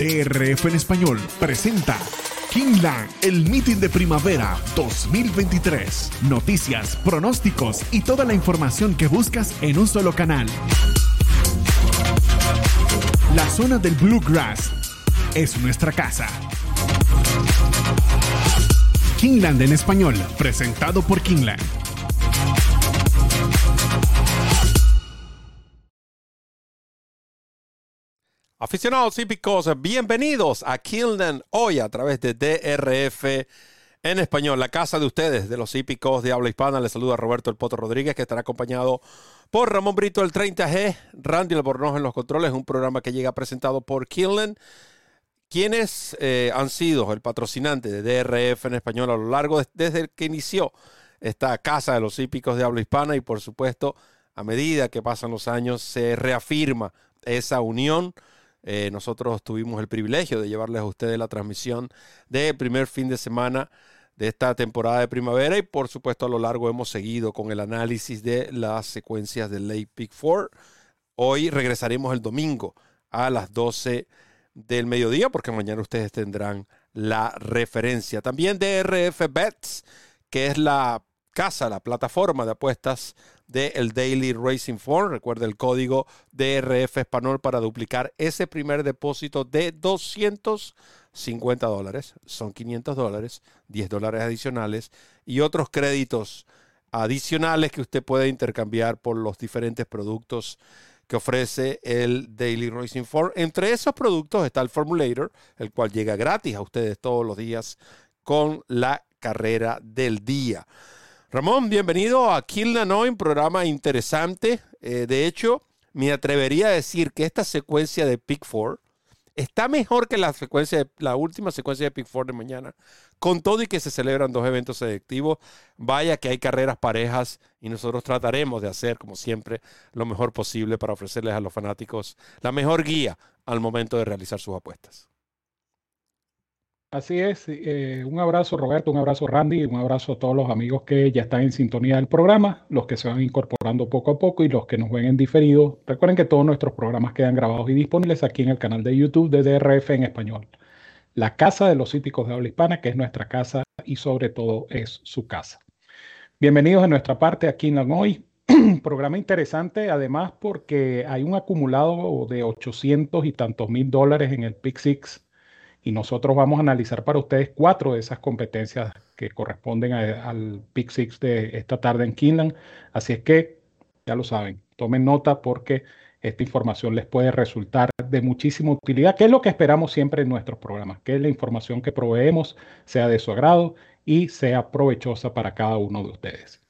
DRF en español presenta Kingland, el meeting de primavera 2023. Noticias, pronósticos y toda la información que buscas en un solo canal. La zona del Bluegrass es nuestra casa. Kingland en español, presentado por Kingland. Aficionados hípicos, bienvenidos a Kilden hoy a través de DRF en español, la casa de ustedes, de los hípicos de habla hispana. Les saluda Roberto El Poto Rodríguez, que estará acompañado por Ramón Brito, el 30G, Randy Albornoz en los controles, un programa que llega presentado por Kilden, quienes eh, han sido el patrocinante de DRF en español a lo largo de, desde que inició esta casa de los hípicos de habla hispana y por supuesto, a medida que pasan los años, se reafirma esa unión eh, nosotros tuvimos el privilegio de llevarles a ustedes la transmisión del primer fin de semana de esta temporada de primavera y por supuesto a lo largo hemos seguido con el análisis de las secuencias del Lake Peak 4. Hoy regresaremos el domingo a las 12 del mediodía porque mañana ustedes tendrán la referencia. También DRF Bets, que es la casa, la plataforma de apuestas del Daily Racing Form. Recuerda el código DRF Español para duplicar ese primer depósito de 250 dólares. Son 500 dólares, 10 dólares adicionales y otros créditos adicionales que usted puede intercambiar por los diferentes productos que ofrece el Daily Racing Form. Entre esos productos está el Formulator, el cual llega gratis a ustedes todos los días con la carrera del día. Ramón, bienvenido a Kill un programa interesante. Eh, de hecho, me atrevería a decir que esta secuencia de Pick 4 está mejor que la secuencia la última secuencia de Pick 4 de mañana. Con todo y que se celebran dos eventos selectivos, vaya que hay carreras parejas y nosotros trataremos de hacer, como siempre, lo mejor posible para ofrecerles a los fanáticos la mejor guía al momento de realizar sus apuestas. Así es, eh, un abrazo Roberto, un abrazo Randy, un abrazo a todos los amigos que ya están en sintonía del programa, los que se van incorporando poco a poco y los que nos ven en diferido. Recuerden que todos nuestros programas quedan grabados y disponibles aquí en el canal de YouTube de DRF en español. La casa de los hípicos de habla hispana, que es nuestra casa y sobre todo es su casa. Bienvenidos a nuestra parte aquí en hoy. programa interesante, además porque hay un acumulado de 800 y tantos mil dólares en el Pick y nosotros vamos a analizar para ustedes cuatro de esas competencias que corresponden al Pick Six de esta tarde en Kinland. Así es que, ya lo saben, tomen nota porque esta información les puede resultar de muchísima utilidad, que es lo que esperamos siempre en nuestros programas, que la información que proveemos sea de su agrado y sea provechosa para cada uno de ustedes.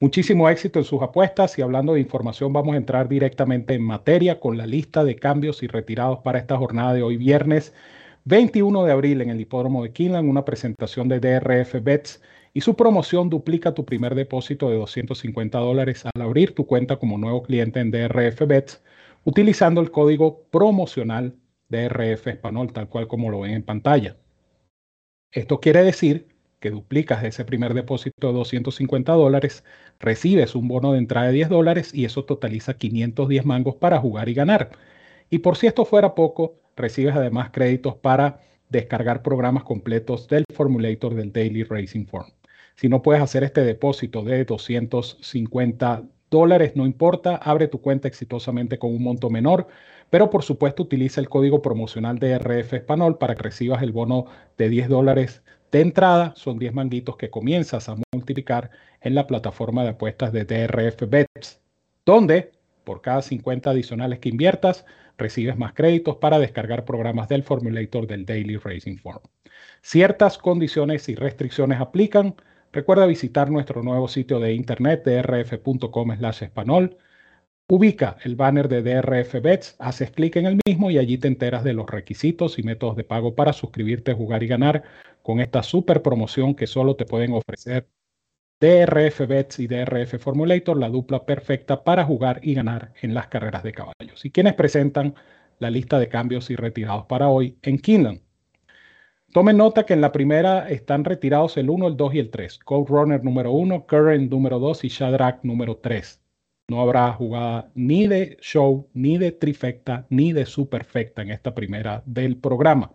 Muchísimo éxito en sus apuestas y hablando de información vamos a entrar directamente en materia con la lista de cambios y retirados para esta jornada de hoy viernes 21 de abril en el hipódromo de Kinland, una presentación de DRF Bets y su promoción duplica tu primer depósito de 250 dólares al abrir tu cuenta como nuevo cliente en DRF Bets utilizando el código promocional DRF Español, tal cual como lo ven en pantalla. Esto quiere decir que duplicas ese primer depósito de 250 dólares, recibes un bono de entrada de 10 dólares y eso totaliza 510 mangos para jugar y ganar. Y por si esto fuera poco, recibes además créditos para descargar programas completos del formulator del Daily Racing Form. Si no puedes hacer este depósito de 250 dólares, no importa, abre tu cuenta exitosamente con un monto menor, pero por supuesto utiliza el código promocional de RF Español para que recibas el bono de 10 dólares de entrada. Son 10 manguitos que comienzas a multiplicar en la plataforma de apuestas de DRF Bets, donde por cada 50 adicionales que inviertas, recibes más créditos para descargar programas del formulator del Daily Racing Form. Ciertas condiciones y restricciones aplican. Recuerda visitar nuestro nuevo sitio de internet drf.com español. Ubica el banner de DRF Bets, haces clic en el mismo y allí te enteras de los requisitos y métodos de pago para suscribirte, jugar y ganar con esta super promoción que solo te pueden ofrecer DRF Bets y DRF Formulator, la dupla perfecta para jugar y ganar en las carreras de caballos. Y quienes presentan la lista de cambios y retirados para hoy en Kinland. Tomen nota que en la primera están retirados el 1, el 2 y el 3. Code Runner número 1, Current número 2 y Shadrach número 3. No habrá jugada ni de show, ni de trifecta, ni de superfecta en esta primera del programa.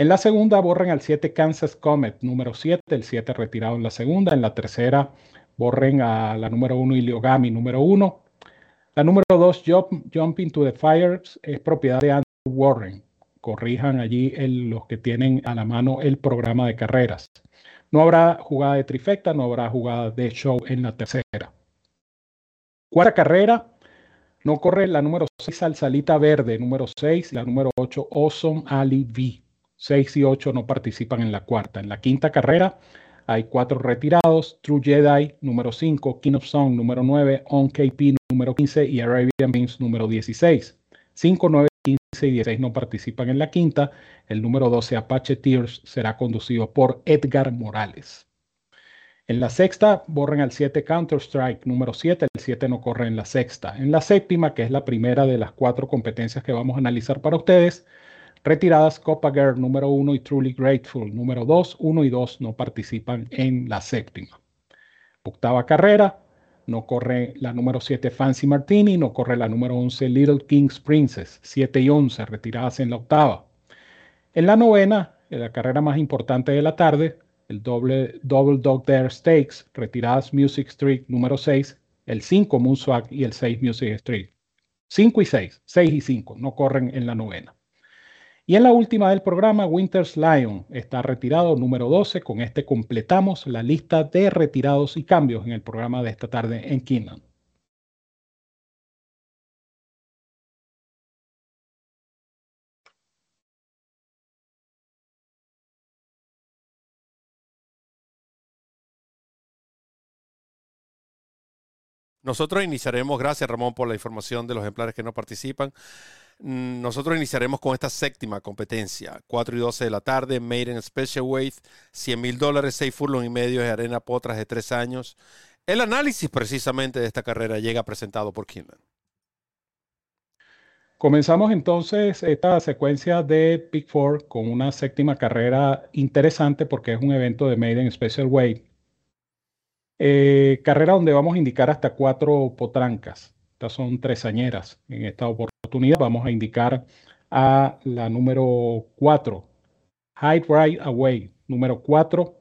En la segunda borren al 7 Kansas Comet, número 7, el 7 retirado en la segunda. En la tercera borren a la número 1 Iliogami, número 1. La número 2, Jump, Jumping to the Fires, es propiedad de Andrew Warren. Corrijan allí los que tienen a la mano el programa de carreras. No habrá jugada de trifecta, no habrá jugada de show en la tercera. Cuarta carrera, no corre la número 6 Salsalita Verde, número 6, la número 8 Awesome Ali V. 6 y 8 no participan en la cuarta. En la quinta carrera hay cuatro retirados, True Jedi número 5, King of Song número 9, On KP número 15 y Arabian Beams número 16. 5, 9, 15 y 16 no participan en la quinta. El número 12, Apache Tears, será conducido por Edgar Morales. En la sexta, borren al 7 Counter-Strike número 7. El 7 no corre en la sexta. En la séptima, que es la primera de las cuatro competencias que vamos a analizar para ustedes, retiradas Copa Girl número 1 y Truly Grateful número 2. 1 y 2 no participan en la séptima. Octava carrera, no corre la número 7 Fancy Martini, no corre la número 11 Little King's Princess. 7 y 11 retiradas en la octava. En la novena, la carrera más importante de la tarde, el doble, Double Dog Dare Stakes, retiradas Music Street número 6, el 5 Moonswag y el 6 Music Street. 5 y 6, 6 y 5, no corren en la novena. Y en la última del programa, Winters Lion está retirado número 12. Con este completamos la lista de retirados y cambios en el programa de esta tarde en Keenan. Nosotros iniciaremos, gracias Ramón por la información de los ejemplares que no participan. Nosotros iniciaremos con esta séptima competencia, 4 y 12 de la tarde, Maiden Special Weight, 100 mil dólares, 6 furlong y medio de arena potras de 3 años. El análisis precisamente de esta carrera llega presentado por Kinlan. Comenzamos entonces esta secuencia de Big Four con una séptima carrera interesante porque es un evento de Maiden Special Weight eh, carrera donde vamos a indicar hasta cuatro potrancas. Estas son tresañeras. En esta oportunidad vamos a indicar a la número 4, High Right Away. Número 4,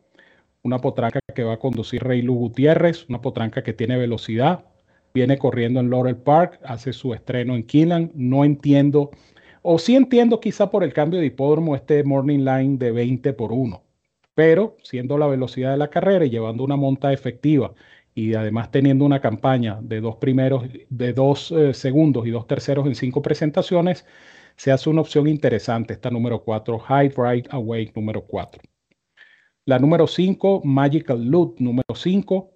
una potranca que va a conducir Rey Lu Gutiérrez, una potranca que tiene velocidad, viene corriendo en Laurel Park, hace su estreno en Keelan. No entiendo, o sí entiendo quizá por el cambio de hipódromo este Morning Line de 20 por 1 pero siendo la velocidad de la carrera y llevando una monta efectiva y además teniendo una campaña de dos primeros, de dos eh, segundos y dos terceros en cinco presentaciones, se hace una opción interesante, esta número 4, High Right Away número 4. La número 5, Magical Loot número 5,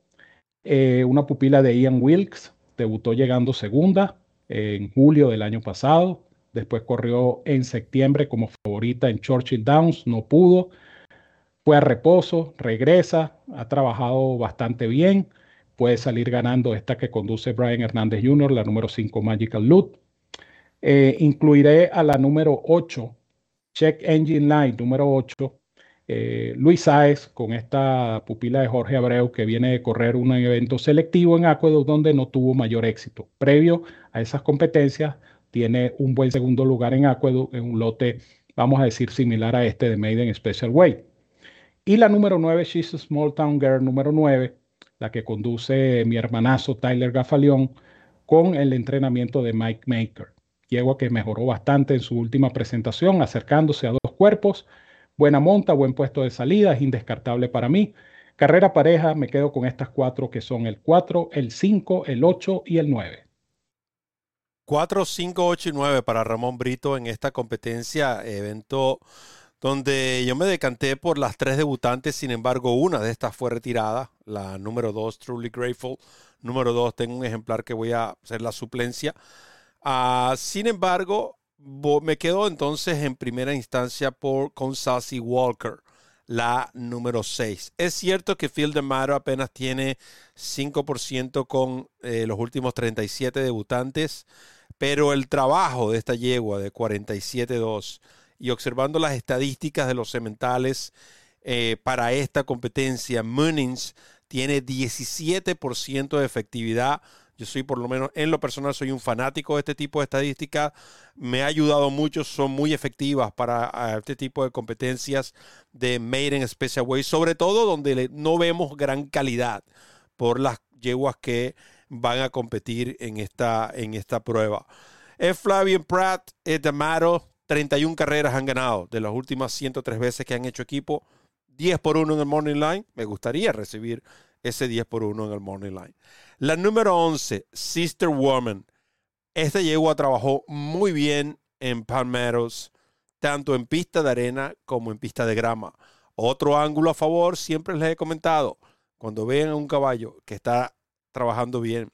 eh, una pupila de Ian Wilkes, debutó llegando segunda en julio del año pasado, después corrió en septiembre como favorita en Churchill Downs, no pudo, fue a reposo, regresa, ha trabajado bastante bien, puede salir ganando esta que conduce Brian Hernández Jr., la número 5 Magical Loot. Eh, incluiré a la número 8, Check Engine Line, número 8, eh, Luis Sáez, con esta pupila de Jorge Abreu, que viene de correr un evento selectivo en Aqueduct donde no tuvo mayor éxito. Previo a esas competencias, tiene un buen segundo lugar en Aqueduct, en un lote, vamos a decir, similar a este de Maiden Special Weight. Y la número 9, She's a Small Town Girl, número 9, la que conduce mi hermanazo Tyler Gafaleón con el entrenamiento de Mike Maker. Yegua que mejoró bastante en su última presentación, acercándose a dos cuerpos. Buena monta, buen puesto de salida, es indescartable para mí. Carrera pareja, me quedo con estas cuatro que son el 4, el 5, el 8 y el 9. 4, 5, 8 y 9 para Ramón Brito en esta competencia, evento donde yo me decanté por las tres debutantes, sin embargo una de estas fue retirada, la número dos, Truly Grateful, número dos, tengo un ejemplar que voy a hacer la suplencia. Uh, sin embargo, me quedo entonces en primera instancia por con Sassy Walker, la número 6. Es cierto que Phil DeMaro apenas tiene 5% con eh, los últimos 37 debutantes, pero el trabajo de esta yegua de 47-2 y observando las estadísticas de los cementales eh, para esta competencia, Munins tiene 17% de efectividad Yo soy por lo menos en lo personal soy un fanático de este tipo de estadísticas. Me ha ayudado mucho, son muy efectivas para este tipo de competencias de Made in Special Way, sobre todo donde no vemos gran calidad por las yeguas que van a competir en esta, en esta prueba. Es Flavian Pratt, es D'Amato, 31 carreras han ganado de las últimas 103 veces que han hecho equipo. 10 por 1 en el Morning Line. Me gustaría recibir ese 10 por 1 en el Morning Line. La número 11, Sister Woman. Esta yegua trabajó muy bien en Palmeros, tanto en pista de arena como en pista de grama. Otro ángulo a favor, siempre les he comentado, cuando vean a un caballo que está trabajando bien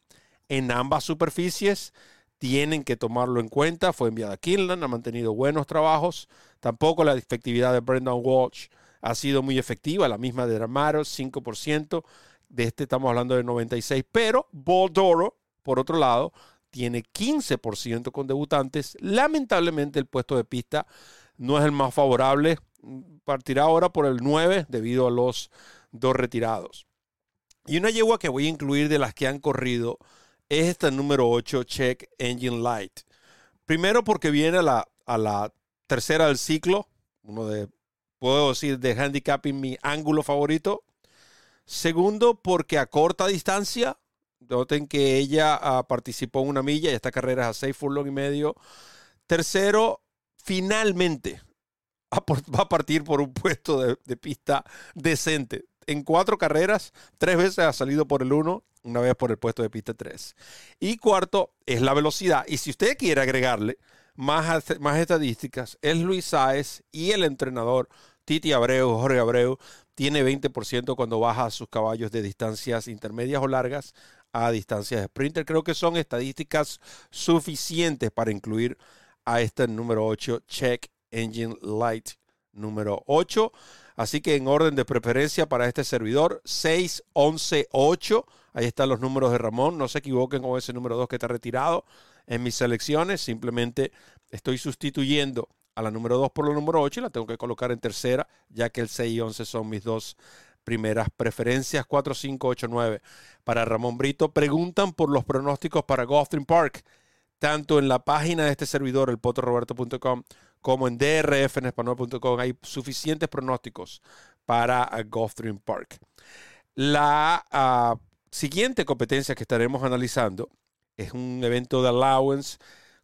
en ambas superficies, tienen que tomarlo en cuenta. Fue enviada a Kinlan, ha mantenido buenos trabajos. Tampoco la efectividad de Brendan Walsh ha sido muy efectiva, la misma de Ramaro, 5%. De este estamos hablando de 96%, pero Boldoro, por otro lado, tiene 15% con debutantes. Lamentablemente el puesto de pista no es el más favorable. Partirá ahora por el 9 debido a los dos retirados. Y una yegua que voy a incluir de las que han corrido es esta número 8, Check Engine Light. Primero porque viene a la, a la tercera del ciclo, uno de, puedo decir, de handicapping mi ángulo favorito. Segundo, porque a corta distancia, noten que ella ah, participó en una milla y esta carrera es a 6 furlong y medio. Tercero, finalmente va a partir por un puesto de, de pista decente. En cuatro carreras, tres veces ha salido por el 1 una vez por el puesto de pista 3. Y cuarto es la velocidad. Y si usted quiere agregarle más, más estadísticas, es Luis Sáez y el entrenador Titi Abreu, Jorge Abreu, tiene 20% cuando baja sus caballos de distancias intermedias o largas a distancias de sprinter. Creo que son estadísticas suficientes para incluir a este número 8, Check Engine Light número 8. Así que en orden de preferencia para este servidor, 6, 11, 8 Ahí están los números de Ramón. No se equivoquen con ese número 2 que está retirado en mis selecciones. Simplemente estoy sustituyendo a la número 2 por la número 8 y la tengo que colocar en tercera, ya que el 6 y 11 son mis dos primeras preferencias. 4, 5, 8, 9 para Ramón Brito. Preguntan por los pronósticos para Gulfstream Park, tanto en la página de este servidor, el potoroberto.com, como en drfenespanol.com. Hay suficientes pronósticos para Gulfstream Park. La uh, siguiente competencia que estaremos analizando es un evento de allowance,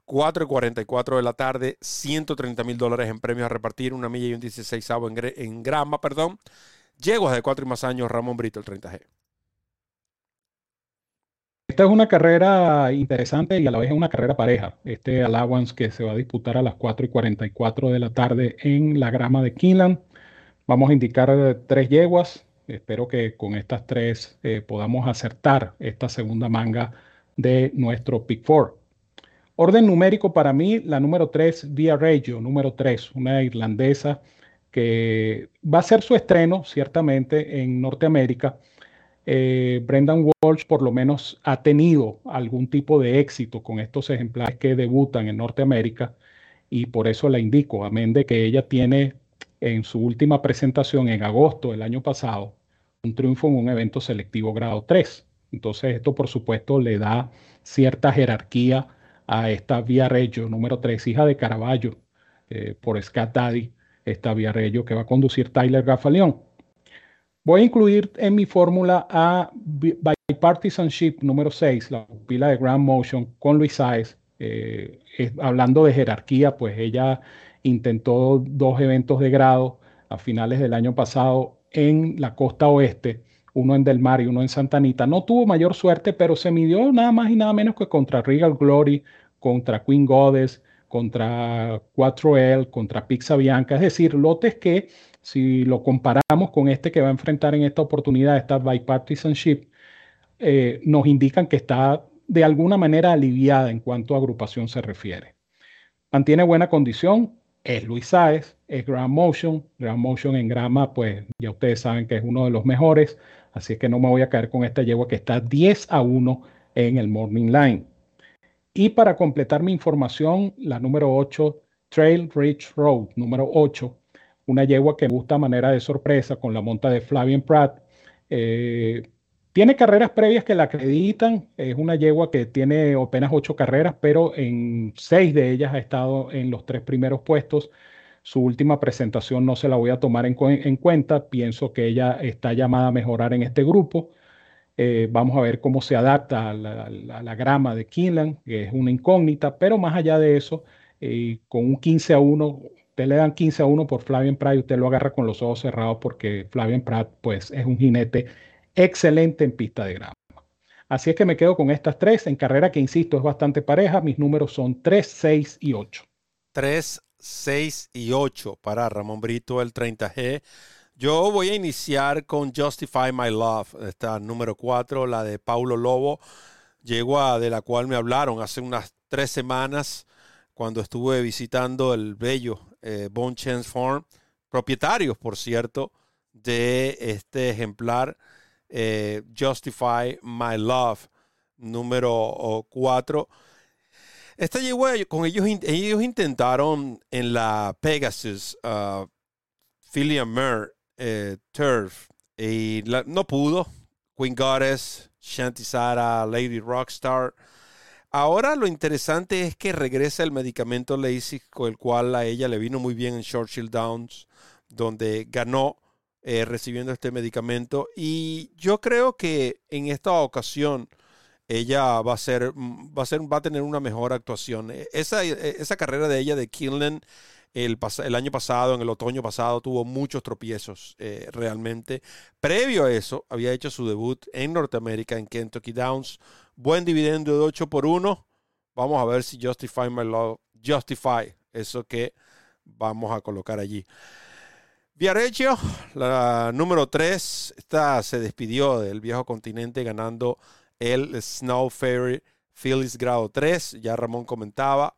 4 y 44 de la tarde, 130 mil dólares en premios a repartir, una milla y un 16 en, en grama, perdón. Yeguas de 4 y más años, Ramón Brito, el 30G. Esta es una carrera interesante y a la vez es una carrera pareja. Este allowance que se va a disputar a las 4 y 44 de la tarde en la grama de Kinland. Vamos a indicar tres yeguas, Espero que con estas tres eh, podamos acertar esta segunda manga de nuestro Pick 4. Orden numérico para mí, la número 3, Via Reggio, número 3, una irlandesa que va a ser su estreno ciertamente en Norteamérica. Eh, Brendan Walsh por lo menos ha tenido algún tipo de éxito con estos ejemplares que debutan en Norteamérica y por eso la indico, amén de que ella tiene en su última presentación en agosto del año pasado un triunfo en un evento selectivo grado 3. Entonces esto por supuesto le da cierta jerarquía a esta Reggio número 3, hija de Caraballo, eh, por Scott Daddy, esta Reggio que va a conducir Tyler Gafaleón. Voy a incluir en mi fórmula a Bipartisanship número 6, la pila de Grand Motion con Luis Saez. Eh, hablando de jerarquía, pues ella intentó dos eventos de grado a finales del año pasado en la costa oeste, uno en Del Mar y uno en Santa Anita. No tuvo mayor suerte, pero se midió nada más y nada menos que contra Regal Glory, contra Queen Goddess, contra 4L, contra Pizza Bianca, es decir, lotes que si lo comparamos con este que va a enfrentar en esta oportunidad, esta bipartisanship, eh, nos indican que está de alguna manera aliviada en cuanto a agrupación se refiere. Mantiene buena condición, es Luis Saez, es Grand Motion. Grand Motion en grama, pues ya ustedes saben que es uno de los mejores, así es que no me voy a caer con esta yegua que está 10 a 1 en el Morning Line. Y para completar mi información, la número 8, Trail Ridge Road, número 8, una yegua que me gusta a manera de sorpresa con la monta de Flavian Pratt. Eh, Tiene carreras previas que la acreditan. Es una yegua que tiene apenas ocho carreras, pero en seis de ellas ha estado en los tres primeros puestos. Su última presentación no se la voy a tomar en, cuenta. Pienso que ella está llamada a mejorar en este grupo. Eh, vamos a ver cómo se adapta a la, grama de Kinlan, que es una incógnita, pero más allá de eso, eh, con un 15 a 1, usted le dan 15 a 1 por Flavien Prat y usted lo agarra con los ojos cerrados porque Flavien Prat pues, es un jinete excelente en pista de grama. Así es que me quedo con estas tres. En carrera que, insisto, es bastante pareja. Mis números son 3, 6 y 8. 3, 6 y 8 para Ramón Brito, el 30G. Yo voy a iniciar con Justify My Love, esta número 4, la de Paulo Lobo, yegua de la cual me hablaron hace unas tres semanas cuando estuve visitando el bello eh, Bone Chance Farm, propietarios, por cierto, de este ejemplar eh, Justify My Love, número 4. Esta llegó con ellos, ellos intentaron en la Pegasus, uh, Philly eh, Turf, y no pudo. Queen Goddess, Shanti Sara, Lady Rockstar. Ahora lo interesante es que regresa el medicamento LASIK, con el cual a ella le vino muy bien en Churchill Downs, donde ganó eh, recibiendo este medicamento. Y yo creo que en esta ocasión ella va a ser, va a ser, va a tener una mejor actuación. E, esa, e, esa carrera de ella de Kinlan el, el, año pasado, en el otoño pasado, tuvo muchos tropiezos eh, realmente. Previo a eso, había hecho su debut en Norteamérica, en Kentucky Downs. Buen dividendo de 8 por 1. Vamos a ver si Justify My Love, Justify, eso que vamos a colocar allí. Viareggio, la número 3, esta se despidió del viejo continente ganando el Snow Ferry Phillies grado 3. Ya Ramón comentaba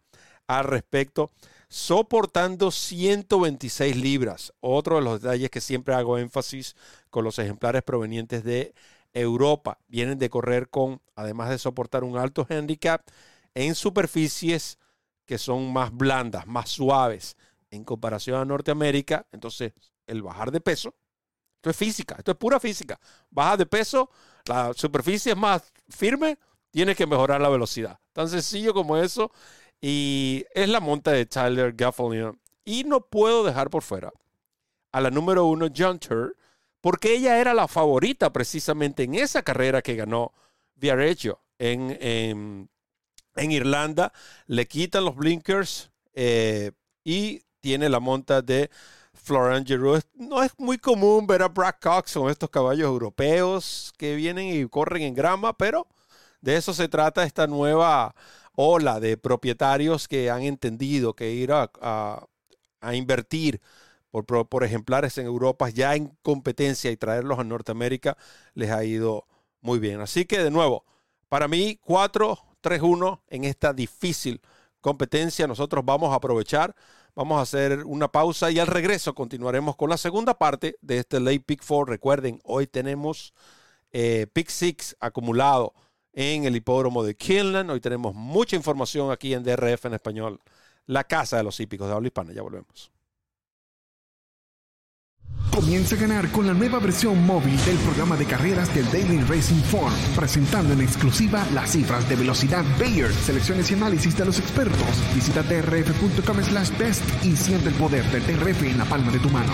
al respecto. Soportando 126 libras. Otro de los detalles que siempre hago énfasis con los ejemplares provenientes de Europa. Vienen de correr con, además de soportar un alto handicap, en superficies que son más blandas, más suaves en comparación a Norteamérica, entonces el bajar de peso, esto es física, esto es pura física. Baja de peso, la superficie es más firme, tiene que mejorar la velocidad. Tan sencillo como eso. Y es la monta de Tyler Gaffalion. Y no puedo dejar por fuera a la número uno, Junter, porque ella era la favorita precisamente en esa carrera que ganó Viareggio en, en, Irlanda. Le quitan los blinkers eh, y tiene la monta de Florent Giroux. No es muy común ver a Brad Cox con estos caballos europeos que vienen y corren en grama, pero de eso se trata esta nueva ola de propietarios que han entendido que ir a, a, invertir por, por, ejemplares en Europa ya en competencia y traerlos a Norteamérica les ha ido muy bien. Así que de nuevo, para mí 4-3-1 en esta difícil competencia. Nosotros vamos a aprovechar Vamos a hacer una pausa y al regreso continuaremos con la segunda parte de este Late Pick 4. Recuerden, hoy tenemos eh, Pick 6 acumulado en el hipódromo de Kinlan. Hoy tenemos mucha información aquí en DRF en español, la casa de los hípicos de habla hispana. Ya volvemos. Comienza a ganar con la nueva versión móvil del programa de carreras del Daily Racing Form, presentando en exclusiva las cifras de velocidad Bayer, selecciones y análisis de los expertos. Visita trf.com slash best y siente el poder del TRF en la palma de tu mano.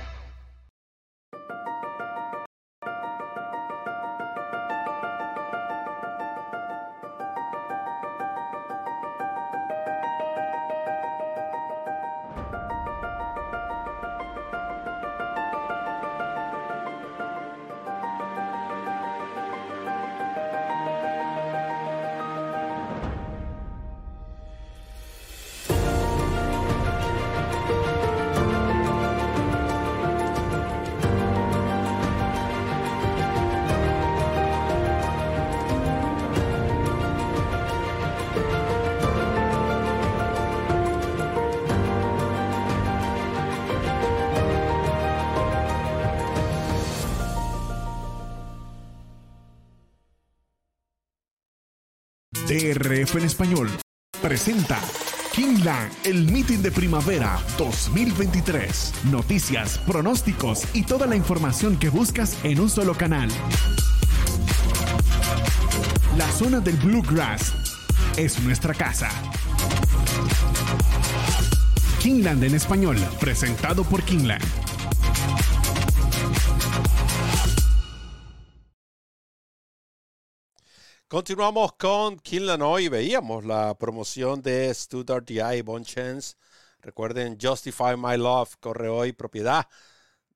En español presenta Kingland, el meeting de primavera 2023. Noticias, pronósticos y toda la información que buscas en un solo canal. La zona del Bluegrass es nuestra casa. Kingland en español, presentado por Kingland. Continuamos con Kinlan hoy. Veíamos la promoción de Stuttgart DI Bon Chance. Recuerden, Justify My Love corre hoy propiedad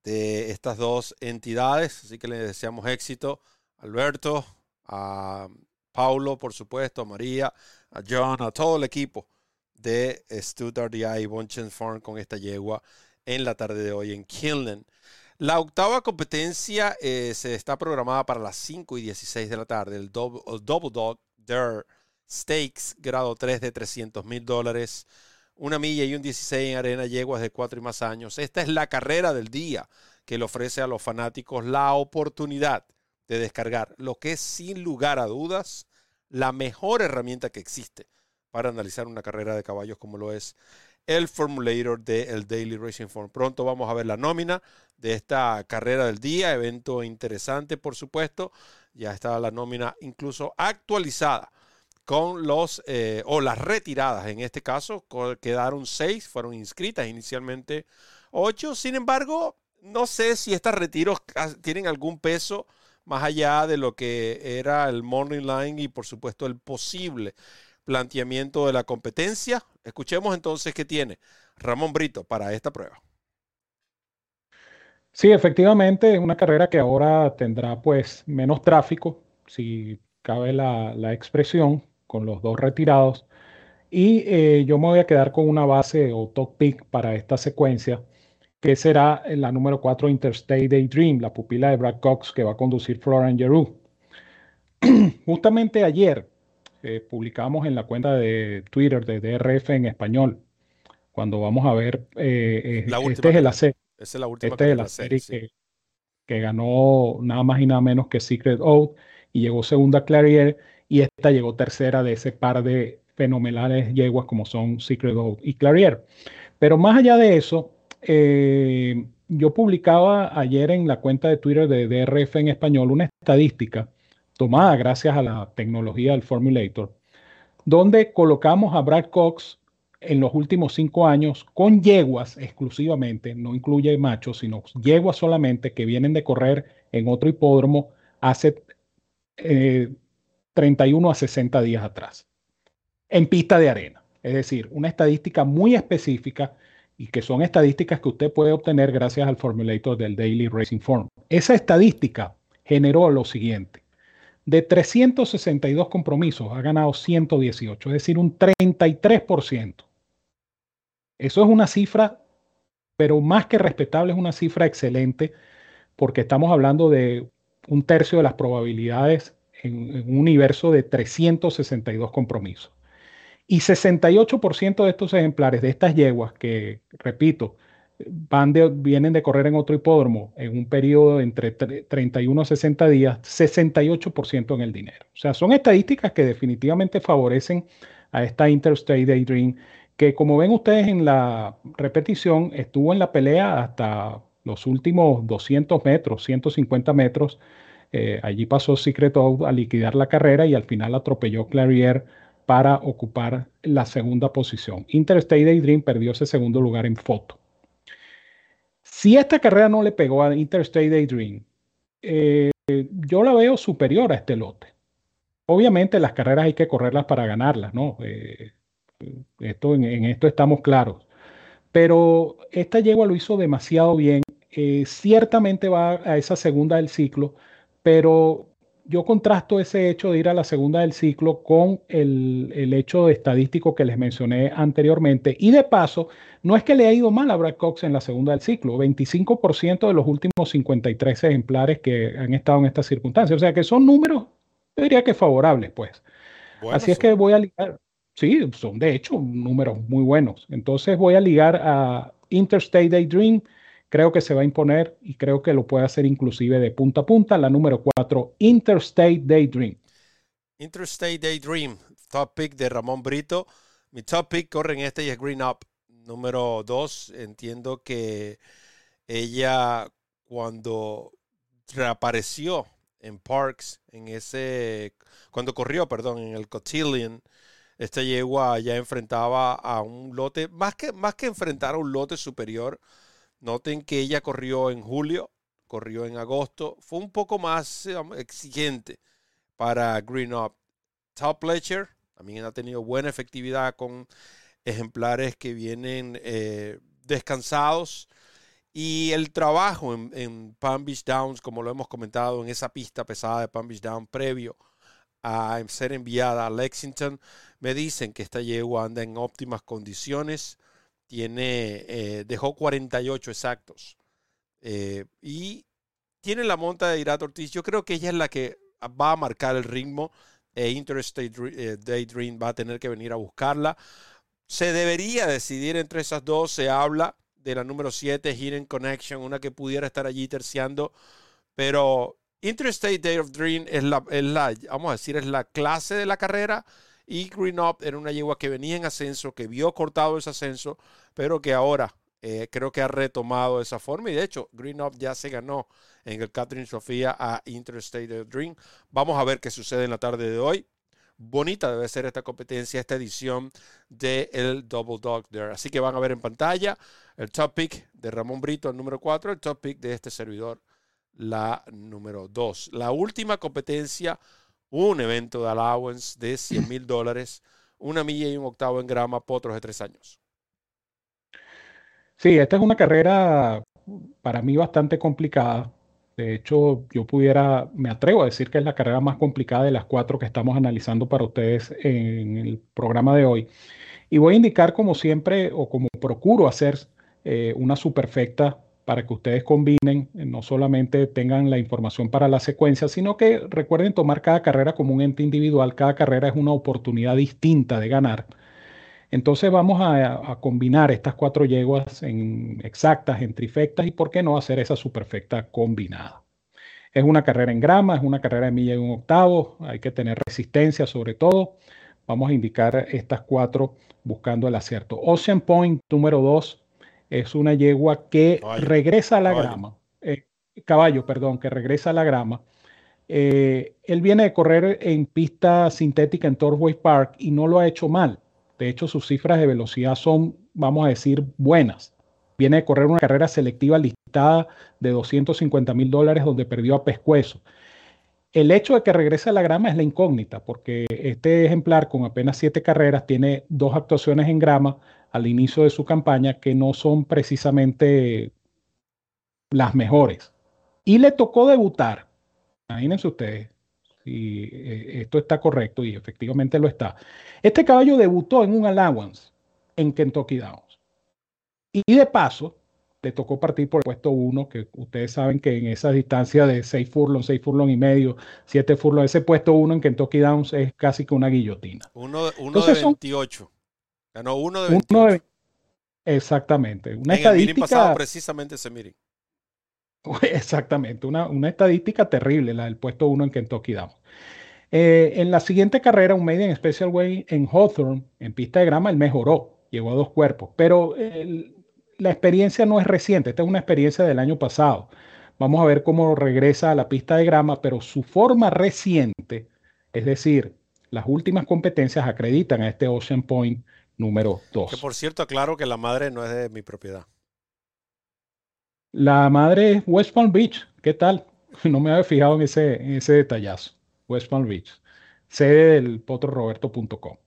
de estas dos entidades. Así que les deseamos éxito a Alberto, a Paulo, por supuesto, a María, a John, a todo el equipo de Stuttgart DI Chance Farm con esta yegua en la tarde de hoy en Kinlan. La octava competencia eh, se está programada para las 5 y 16 de la tarde. El Double, Dog Dare Stakes, grado 3 de 300 mil dólares. Una milla y un 16 en arena, yeguas de 4 y más años. Esta es la carrera del día que le ofrece a los fanáticos la oportunidad de descargar lo que es sin lugar a dudas la mejor herramienta que existe para analizar una carrera de caballos como lo es el formulator del Daily Racing Form. Pronto vamos a ver la nómina de esta carrera del día, evento interesante por supuesto. Ya está la nómina incluso actualizada con los, eh, o las retiradas en este caso, quedaron seis, fueron inscritas inicialmente ocho. Sin embargo, no sé si estos retiros tienen algún peso más allá de lo que era el morning line y por supuesto el posible planteamiento de la competencia. Escuchemos entonces qué tiene Ramón Brito para esta prueba. Sí, efectivamente, es una carrera que ahora tendrá pues menos tráfico, si cabe la, expresión, con los dos retirados. Y eh, yo me voy a quedar con una base o top pick para esta secuencia, que será la número 4 Interstate Daydream, la pupila de Brad Cox que va a conducir Florian Giroux. Justamente ayer eh, publicamos en la cuenta de Twitter de DRF en español, cuando vamos a ver, eh, eh, este es el AC. es la última este es la serie que, que, ganó nada más y nada menos que Secret Oath y llegó segunda Clarier y esta llegó tercera de ese par de fenomenales yeguas como son Secret Oath y Clarier. Pero más allá de eso, yo publicaba ayer en la cuenta de Twitter de DRF en español una estadística tomada gracias a la tecnología del Formulator, donde colocamos a Brad Cox en los últimos cinco años con yeguas exclusivamente, no incluye machos, sino yeguas solamente que vienen de correr en otro hipódromo hace 31 eh, a 60 días atrás, en pista de arena. Es decir, una estadística muy específica y que son estadísticas que usted puede obtener gracias al formulator del Daily Racing Form. Esa estadística generó lo siguiente. De 362 compromisos ha ganado 118, es decir, un 33%. Eso es una cifra, pero más que respetable, es una cifra excelente, porque estamos hablando de un tercio de las probabilidades en, un universo de 362 compromisos. Y 68% de estos ejemplares, de estas yeguas, que repito, van de, vienen de correr en otro hipódromo en un periodo entre 31 a 60 días, 68% en el dinero. O sea, son estadísticas que definitivamente favorecen a esta Interstate Daydream, que como ven ustedes en la repetición, estuvo en la pelea hasta los últimos 200 metros, 150 metros. Eh, allí pasó Secret a liquidar la carrera y al final atropelló Clarier para ocupar la segunda posición. Interstate Daydream perdió ese segundo lugar en foto. Si esta carrera no le pegó a Interstate Daydream, eh, yo la veo superior a este lote. Obviamente las carreras hay que correrlas para ganarlas, ¿no? Eh, esto, en, esto estamos claros. Pero esta yegua lo hizo demasiado bien. Eh, ciertamente va a esa segunda del ciclo, pero yo contrasto ese hecho de ir a la segunda del ciclo con el, el, hecho estadístico que les mencioné anteriormente. Y de paso, no es que le ha ido mal a Brad Cox en la segunda del ciclo, 25% de los últimos 53 ejemplares que han estado en estas circunstancias. O sea que son números, yo diría que favorables, pues. Así es que voy a ligar, sí, son de hecho números muy buenos. Entonces voy a ligar a Interstate Daydream Creo que se va a imponer y creo que lo puede hacer inclusive de punta a punta. La número 4, Interstate Daydream. Interstate Daydream, top pick de Ramón Brito. Mi top pick corre en este y es Green Up. Número 2, entiendo que ella cuando reapareció en Parks, en ese, cuando corrió, perdón, en el Cotillion, esta yegua ya enfrentaba a un lote, más que, más que enfrentar a un lote superior, Noten que ella corrió en julio, corrió en agosto, fue un poco más eh, exigente para Green Up. Top Pletcher también ha tenido buena efectividad con ejemplares que vienen eh, descansados. Y el trabajo en, en, Palm Beach Downs, como lo hemos comentado en esa pista pesada de Palm Beach Downs previo a ser enviada a Lexington, me dicen que esta yegua anda en óptimas condiciones tiene, eh, dejó 48 exactos. Eh, y tiene la monta de Irat Ortiz. Yo creo que ella es la que va a marcar el ritmo. E Interstate eh, Daydream va a tener que venir a buscarla. Se debería decidir entre esas dos. Se habla de la número 7, Hidden Connection, una que pudiera estar allí terciando. Pero Interstate Day of Dream es la, es la, vamos a decir, es la clase de la carrera y Green Up era una yegua que venía en ascenso, que vio cortado ese ascenso, pero que ahora eh, creo que ha retomado esa forma. Y de hecho, Green Up ya se ganó en el Catherine Sofía a Interstate Dream. Vamos a ver qué sucede en la tarde de hoy. Bonita debe ser esta competencia, esta edición del el Double Dog There. Así que van a ver en pantalla el top pick de Ramón Brito, el número 4, el top pick de este servidor, la número 2. La última competencia un evento de allowance de 100 mil dólares, una milla y un octavo en grama, potros de tres años. Sí, esta es una carrera para mí bastante complicada. De hecho, yo pudiera, me atrevo a decir que es la carrera más complicada de las cuatro que estamos analizando para ustedes en el programa de hoy. Y voy a indicar, como siempre, o como procuro hacer, eh, una superfecta para que ustedes combinen, eh, no solamente tengan la información para la secuencia, sino que recuerden tomar cada carrera como un ente individual. Cada carrera es una oportunidad distinta de ganar. Entonces vamos a, combinar estas cuatro yeguas en exactas, en trifectas y por qué no hacer esa superfecta combinada. Es una carrera en grama, es una carrera de milla y un octavo, hay que tener resistencia sobre todo. Vamos a indicar estas cuatro buscando el acierto. Ocean Point número 2 es una yegua que regresa a la grama. Eh, caballo, perdón, que regresa a la grama. Eh, él viene de correr en pista sintética en Torway Park y no lo ha hecho mal. De hecho, sus cifras de velocidad son, vamos a decir, buenas. Viene de correr una carrera selectiva listada de 250 mil dólares donde perdió a Pescuezo. El hecho de que regrese a la grama es la incógnita, porque este ejemplar con apenas siete carreras tiene dos actuaciones en grama, al inicio de su campaña que no son precisamente las mejores. Y le tocó debutar. Imagínense ustedes si eh, esto está correcto y efectivamente lo está. Este caballo debutó en un allowance en Kentucky Downs. Y de paso, le tocó partir por el puesto 1, que ustedes saben que en esa distancia de 6 furlongs, 6 furlongs y medio, 7 furlongs, ese puesto 1 en Kentucky Downs es casi que una guillotina. Uno, uno de 28. Ganó uno de 28. exactamente. Una en estadística. El pasado, precisamente ese meeting. Exactamente. Una, una, estadística terrible, la del puesto uno en Kentucky Downs. Eh, en la siguiente carrera, un Maiden Special Way en Hawthorne, en pista de grama, él mejoró, llegó a dos cuerpos, pero la experiencia no es reciente, esta es una experiencia del año pasado. Vamos a ver cómo regresa a la pista de grama, pero su forma reciente, es decir, las últimas competencias acreditan a este Ocean Point número 2. Que por cierto, aclaro que la madre no es de mi propiedad. La madre es West Palm Beach. ¿Qué tal? No me había fijado en ese, en ese detallazo. West Palm Beach. Sede del potroroberto.com.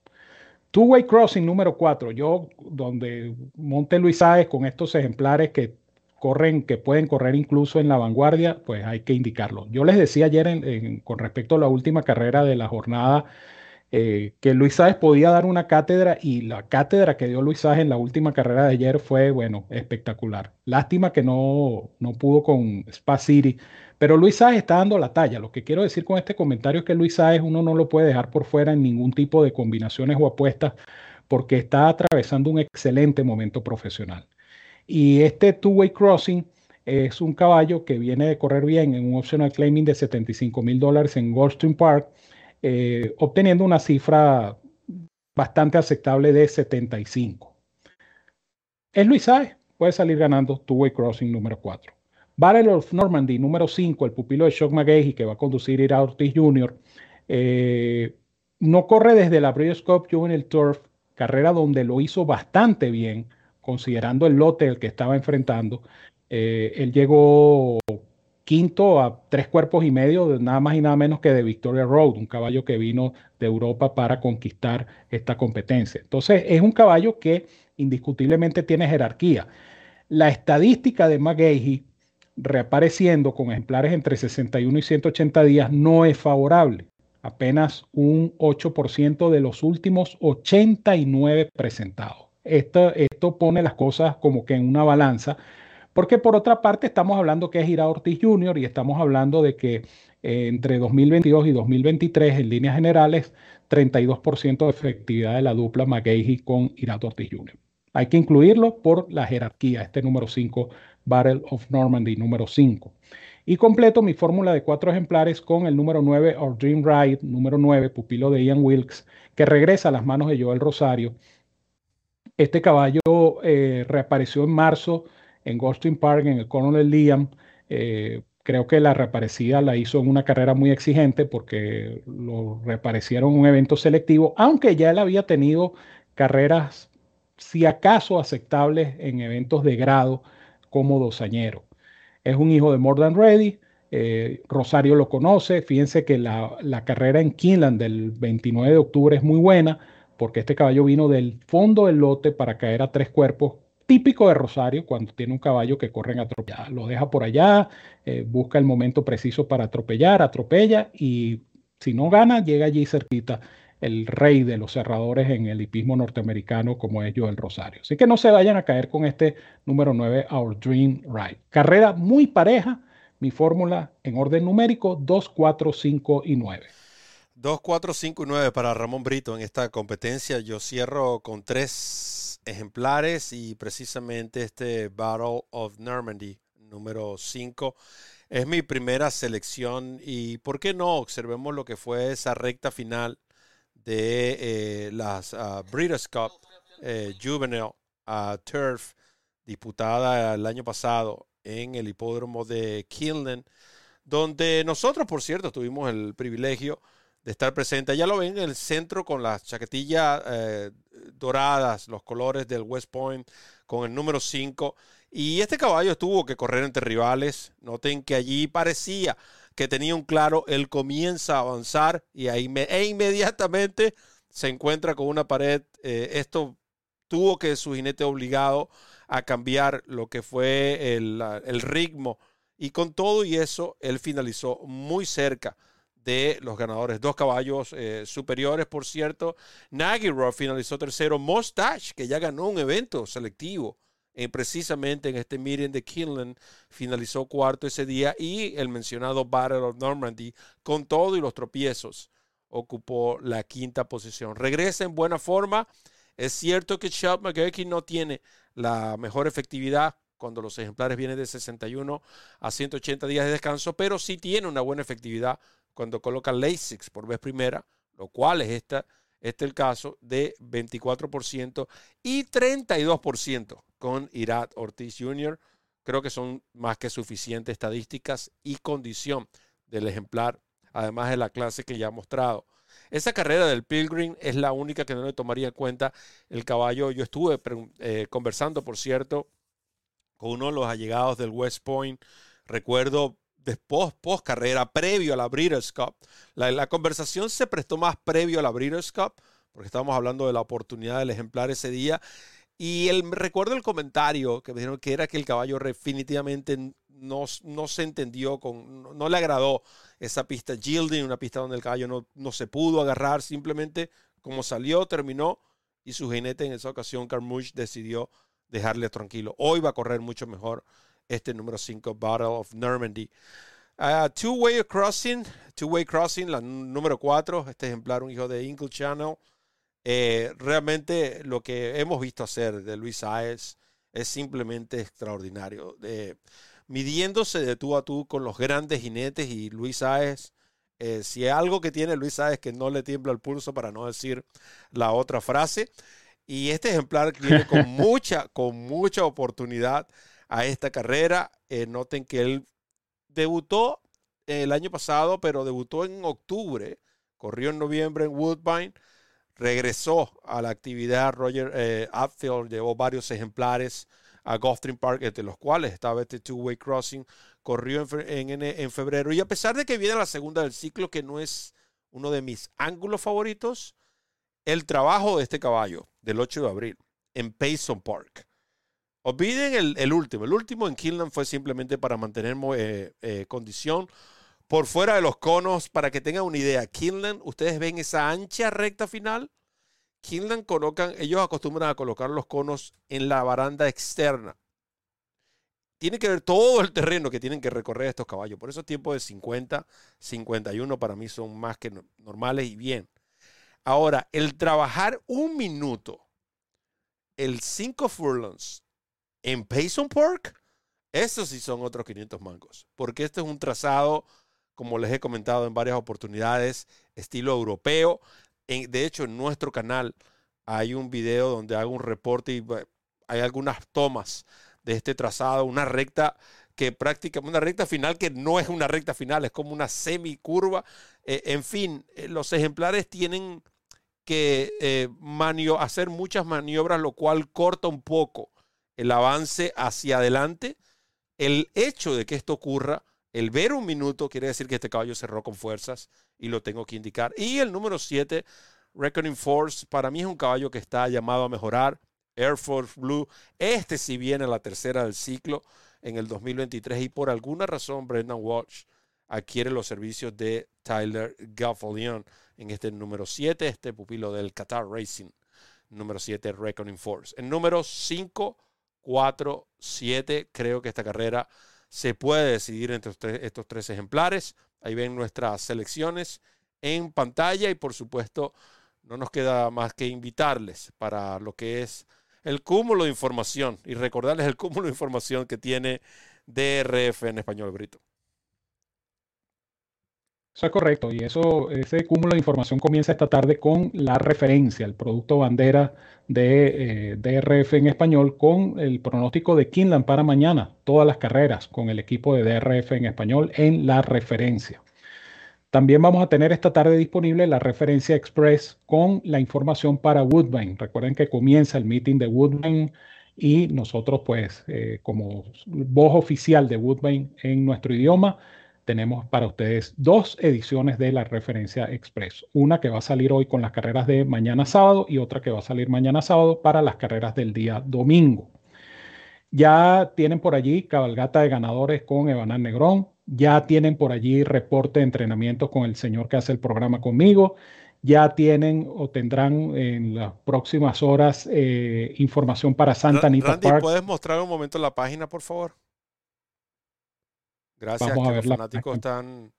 Two-Way Crossing número 4. Yo, donde monte Luis Sáez con estos ejemplares que corren, que pueden correr incluso en la vanguardia, pues hay que indicarlo. Yo les decía ayer con respecto a la última carrera de la jornada eh, que Luis Sáez podía dar una cátedra y la cátedra que dio Luis Sáez en la última carrera de ayer fue, bueno, espectacular. Lástima que no, no pudo con Spa City, pero Luis Sáez está dando la talla. Lo que quiero decir con este comentario es que Luis Sáez uno no lo puede dejar por fuera en ningún tipo de combinaciones o apuestas porque está atravesando un excelente momento profesional. Y este two-way crossing es un caballo que viene de correr bien en un optional claiming de 75 mil dólares en Goldstream Park, eh, obteniendo una cifra bastante aceptable de 75. Es Luis Saez, puede salir ganando two-way crossing número 4. Battle of Normandy número 5, el pupilo de Shock McGahey que va a conducir Ira Ortiz Jr., eh, no corre desde la Breeders' Cup Juvenile Turf, carrera donde lo hizo bastante bien considerando el lote el que estaba enfrentando, eh, él llegó quinto a tres cuerpos y medio, nada más y nada menos que de Victoria Road, un caballo que vino de Europa para conquistar esta competencia. Entonces, es un caballo que indiscutiblemente tiene jerarquía. La estadística de McGahey reapareciendo con ejemplares entre 61 y 180 días no es favorable. Apenas un 8% de los últimos 89 presentados esto, esto pone las cosas como que en una balanza, porque por otra parte estamos hablando que es Ira Ortiz Jr. y estamos hablando de que eh, entre 2022 y 2023, en líneas generales, 32% de efectividad de la dupla McGahey con Ira Ortiz Jr. Hay que incluirlo por la jerarquía, este número 5, Battle of Normandy, número 5. Y completo mi fórmula de cuatro ejemplares con el número 9, Our Dream Ride, número 9, pupilo de Ian Wilkes, que regresa a las manos de Joel Rosario este caballo eh, reapareció en marzo en Goldstein Park, en el Colonel Liam. Eh, creo que la reaparecida la hizo en una carrera muy exigente porque lo reaparecieron en un evento selectivo, aunque ya él había tenido carreras, si acaso aceptables, en eventos de grado como dosañero. Es un hijo de More Ready. Eh, Rosario lo conoce. Fíjense que la, la carrera en Kinland del 29 de octubre es muy buena porque este caballo vino del fondo del lote para caer a tres cuerpos, típico de Rosario cuando tiene un caballo que corre en atropellar. Lo deja por allá, eh, busca el momento preciso para atropellar, atropella y si no gana, llega allí cerquita el rey de los cerradores en el hipismo norteamericano como es Joel Rosario. Así que no se vayan a caer con este número 9, Our Dream Ride. Carrera muy pareja, mi fórmula en orden numérico 2, 4, 5 y 9. 2, 4, 5 y 9 para Ramón Brito en esta competencia. Yo cierro con tres ejemplares y precisamente este Battle of Normandy número 5 es mi primera selección y por qué no observemos lo que fue esa recta final de eh, las uh, Breeders' Cup eh, Juvenile Turf disputada el año pasado en el hipódromo de Kinlan donde nosotros por cierto tuvimos el privilegio de estar presente. Ya lo ven en el centro con las chaquetillas eh, doradas, los colores del West Point, con el número 5. Y este caballo tuvo que correr entre rivales. Noten que allí parecía que tenía un claro, él comienza a avanzar y ahí e inmediatamente se encuentra con una pared. Eh, esto tuvo que su jinete obligado a cambiar lo que fue el, el ritmo. Y con todo y eso, él finalizó muy cerca de los ganadores. Dos caballos eh, superiores, por cierto. Nagirov finalizó tercero. Mustache, que ya ganó un evento selectivo eh, precisamente en este meeting de Kinlan, finalizó cuarto ese día. Y el mencionado Battle of Normandy, con todo y los tropiezos, ocupó la quinta posición. Regresa en buena forma. Es cierto que Chuck McGurky no tiene la mejor efectividad cuando los ejemplares vienen de 61 a 180 días de descanso, pero sí tiene una buena efectividad cuando coloca LASIX por vez primera, lo cual es esta, este el caso de 24% y 32% con Irat Ortiz Jr. Creo que son más que suficientes estadísticas y condición del ejemplar, además de la clase que ya ha mostrado. Esa carrera del Pilgrim es la única que no le tomaría en cuenta el caballo. Yo estuve eh, conversando, por cierto, con uno de los allegados del West Point. Recuerdo después, post carrera, previo a la Breeders' Cup. La, conversación se prestó más previo a la Breeders' Cup, porque estábamos hablando de la oportunidad del ejemplar ese día. Y el, recuerdo el comentario que me dijeron que era que el caballo definitivamente no, no se entendió, con, no, le agradó esa pista yielding, una pista donde el caballo no, no se pudo agarrar, simplemente como salió, terminó y su jinete en esa ocasión, Carmouche, decidió dejarle tranquilo. Hoy va a correr mucho mejor este número 5, Battle of Normandy. Uh, two-Way Crossing, Two-Way Crossing, la número 4, este ejemplar, un hijo de Inkle Channel. Eh, realmente lo que hemos visto hacer de Luis Saez es simplemente extraordinario. midiéndose de tú a tú con los grandes jinetes y Luis Saez, eh, si hay algo que tiene Luis Saez que no le tiembla el pulso para no decir la otra frase. Y este ejemplar viene con mucha, con mucha oportunidad a esta carrera. Eh, noten que él debutó el año pasado, pero debutó en octubre, corrió en noviembre en Woodbine, regresó a la actividad. Roger eh, llevó varios ejemplares a Gulfstream Park, entre los cuales estaba este Two-Way Crossing, corrió en, en, en, febrero. Y a pesar de que viene la segunda del ciclo, que no es uno de mis ángulos favoritos, el trabajo de este caballo del 8 de abril en Payson Park. Olviden el, último. El último en Killand fue simplemente para mantener eh, eh, condición por fuera de los conos. Para que tengan una idea, Killand, ustedes ven esa ancha recta final. Killand colocan, ellos acostumbran a colocar los conos en la baranda externa. Tiene que ver todo el terreno que tienen que recorrer estos caballos. Por eso tiempos de 50, 51 para mí son más que normales y bien. Ahora, el trabajar un minuto, el 5 furlongs en Payson Park, esos sí son otros 500 mangos, porque este es un trazado, como les he comentado en varias oportunidades, estilo europeo. de hecho, en nuestro canal hay un video donde hago un reporte y hay algunas tomas de este trazado, una recta que prácticamente una recta final que no es una recta final, es como una semicurva. Eh, en fin, eh, los ejemplares tienen que eh, hacer muchas maniobras, lo cual corta un poco el avance hacia adelante. El hecho de que esto ocurra, el ver un minuto, quiere decir que este caballo cerró con fuerzas y lo tengo que indicar. Y el número 7, Reckoning Force, para mí es un caballo que está llamado a mejorar. Air Force Blue, este si viene a la tercera del ciclo en el 2023 y por alguna razón Brendan Walsh adquiere los servicios de Tyler Gaffalion en este número 7, este pupilo del Qatar Racing, número 7, Reckoning Force. En número 5, 4, 7, creo que esta carrera se puede decidir entre estos tres, ejemplares. Ahí ven nuestras selecciones en pantalla y por supuesto no nos queda más que invitarles para lo que es el cúmulo de información y recordarles el cúmulo de información que tiene DRF en español, Brito. Eso es correcto, y eso, ese cúmulo de información comienza esta tarde con la referencia, el producto bandera de eh, DRF en español, con el pronóstico de Kinland para mañana, todas las carreras con el equipo de DRF en español en la referencia. También vamos a tener esta tarde disponible la referencia express con la información para Woodbine. Recuerden que comienza el meeting de Woodbine y nosotros, pues, eh, como voz oficial de Woodbine en nuestro idioma, tenemos para ustedes dos ediciones de la referencia express. Una que va a salir hoy con las carreras de mañana sábado y otra que va a salir mañana sábado para las carreras del día domingo. Ya tienen por allí cabalgata de ganadores con Evanán Negrón. Ya tienen por allí reporte de entrenamiento con el señor que hace el programa conmigo. Ya tienen o tendrán en las próximas horas eh, información para Santa Anita Randy, ¿puedes mostrar un momento la página, por favor? Gracias, Vamos a ver los fanáticos están...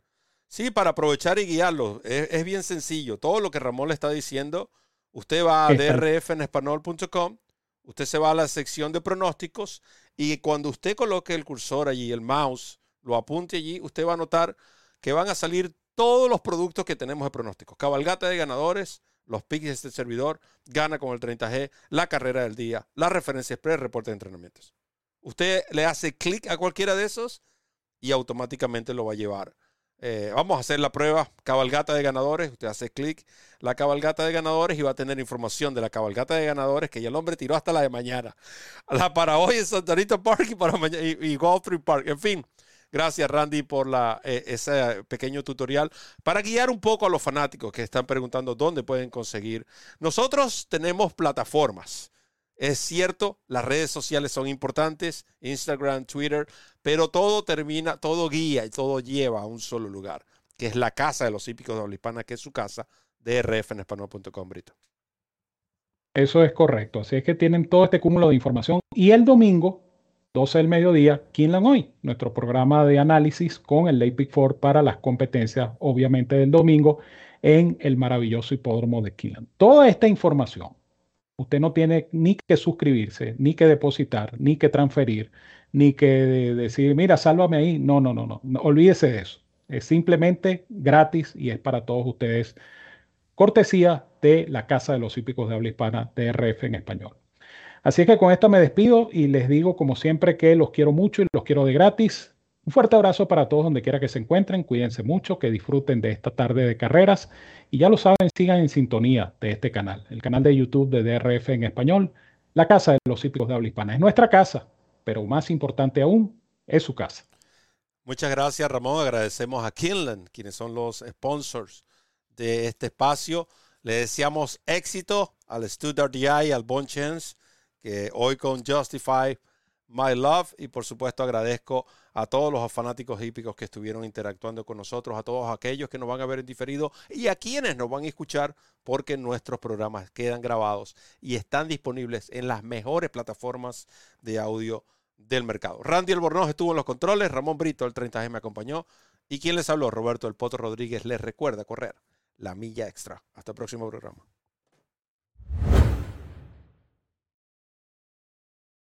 Sí, para aprovechar y guiarlos. Es, bien sencillo. Todo lo que Ramón le está diciendo, usted va a drfenespanol.com, usted se va a la sección de pronósticos y cuando usted coloque el cursor allí, el mouse, lo apunte allí, usted va a notar que van a salir todos los productos que tenemos de pronósticos. Cabalgata de ganadores, los picks de este servidor, gana con el 30G, la carrera del día, la referencia express, reporte de entrenamientos. Usted le hace clic a cualquiera de esos y automáticamente lo va a llevar Eh, vamos a hacer la prueba cabalgata de ganadores. Usted hace clic la cabalgata de ganadores y va a tener información de la cabalgata de ganadores que ya el hombre tiró hasta la de mañana. La para hoy en Santanito Park y para mañana y, y Park. En fin, gracias Randy por la, eh, ese pequeño tutorial para guiar un poco a los fanáticos que están preguntando dónde pueden conseguir. Nosotros tenemos plataformas. Es cierto, las redes sociales son importantes, Instagram, Twitter, pero todo termina, todo guía y todo lleva a un solo lugar, que es la casa de los hípicos de habla hispana, que es su casa, drfenespanol.com, Brito. Eso es correcto. Así es que tienen todo este cúmulo de información. Y el domingo, 12 del mediodía, Kinlan Hoy, nuestro programa de análisis con el Late Big Four para las competencias, obviamente del domingo, en el maravilloso hipódromo de Kinlan. Toda esta información Usted no tiene ni que suscribirse, ni que depositar, ni que transferir, ni que decir, mira, sálvame ahí. No, no, no, no, Olvídese de eso. Es simplemente gratis y es para todos ustedes. Cortesía de la Casa de los Hípicos de Habla Hispana, TRF en español. Así es que con esto me despido y les digo, como siempre, que los quiero mucho y los quiero de gratis. Un fuerte abrazo para todos donde quiera que se encuentren. Cuídense mucho, que disfruten de esta tarde de carreras. Y ya lo saben, sigan en sintonía de este canal, el canal de YouTube de DRF en español, la casa de los hípicos de habla hispana. Es nuestra casa, pero más importante aún, es su casa. Muchas gracias, Ramón. Agradecemos a Kinland, quienes son los sponsors de este espacio. Le deseamos éxito al Stuttgart DI, al Bon Chance, que hoy con Justify My Love y por supuesto agradezco a todos los fanáticos hípicos que estuvieron interactuando con nosotros, a todos aquellos que nos van a ver en diferido y a quienes nos van a escuchar porque nuestros programas quedan grabados y están disponibles en las mejores plataformas de audio del mercado. Randy Albornoz estuvo en los controles, Ramón Brito el 30G me acompañó y quien les habló, Roberto El Poto Rodríguez, les recuerda correr la milla extra. Hasta el próximo programa.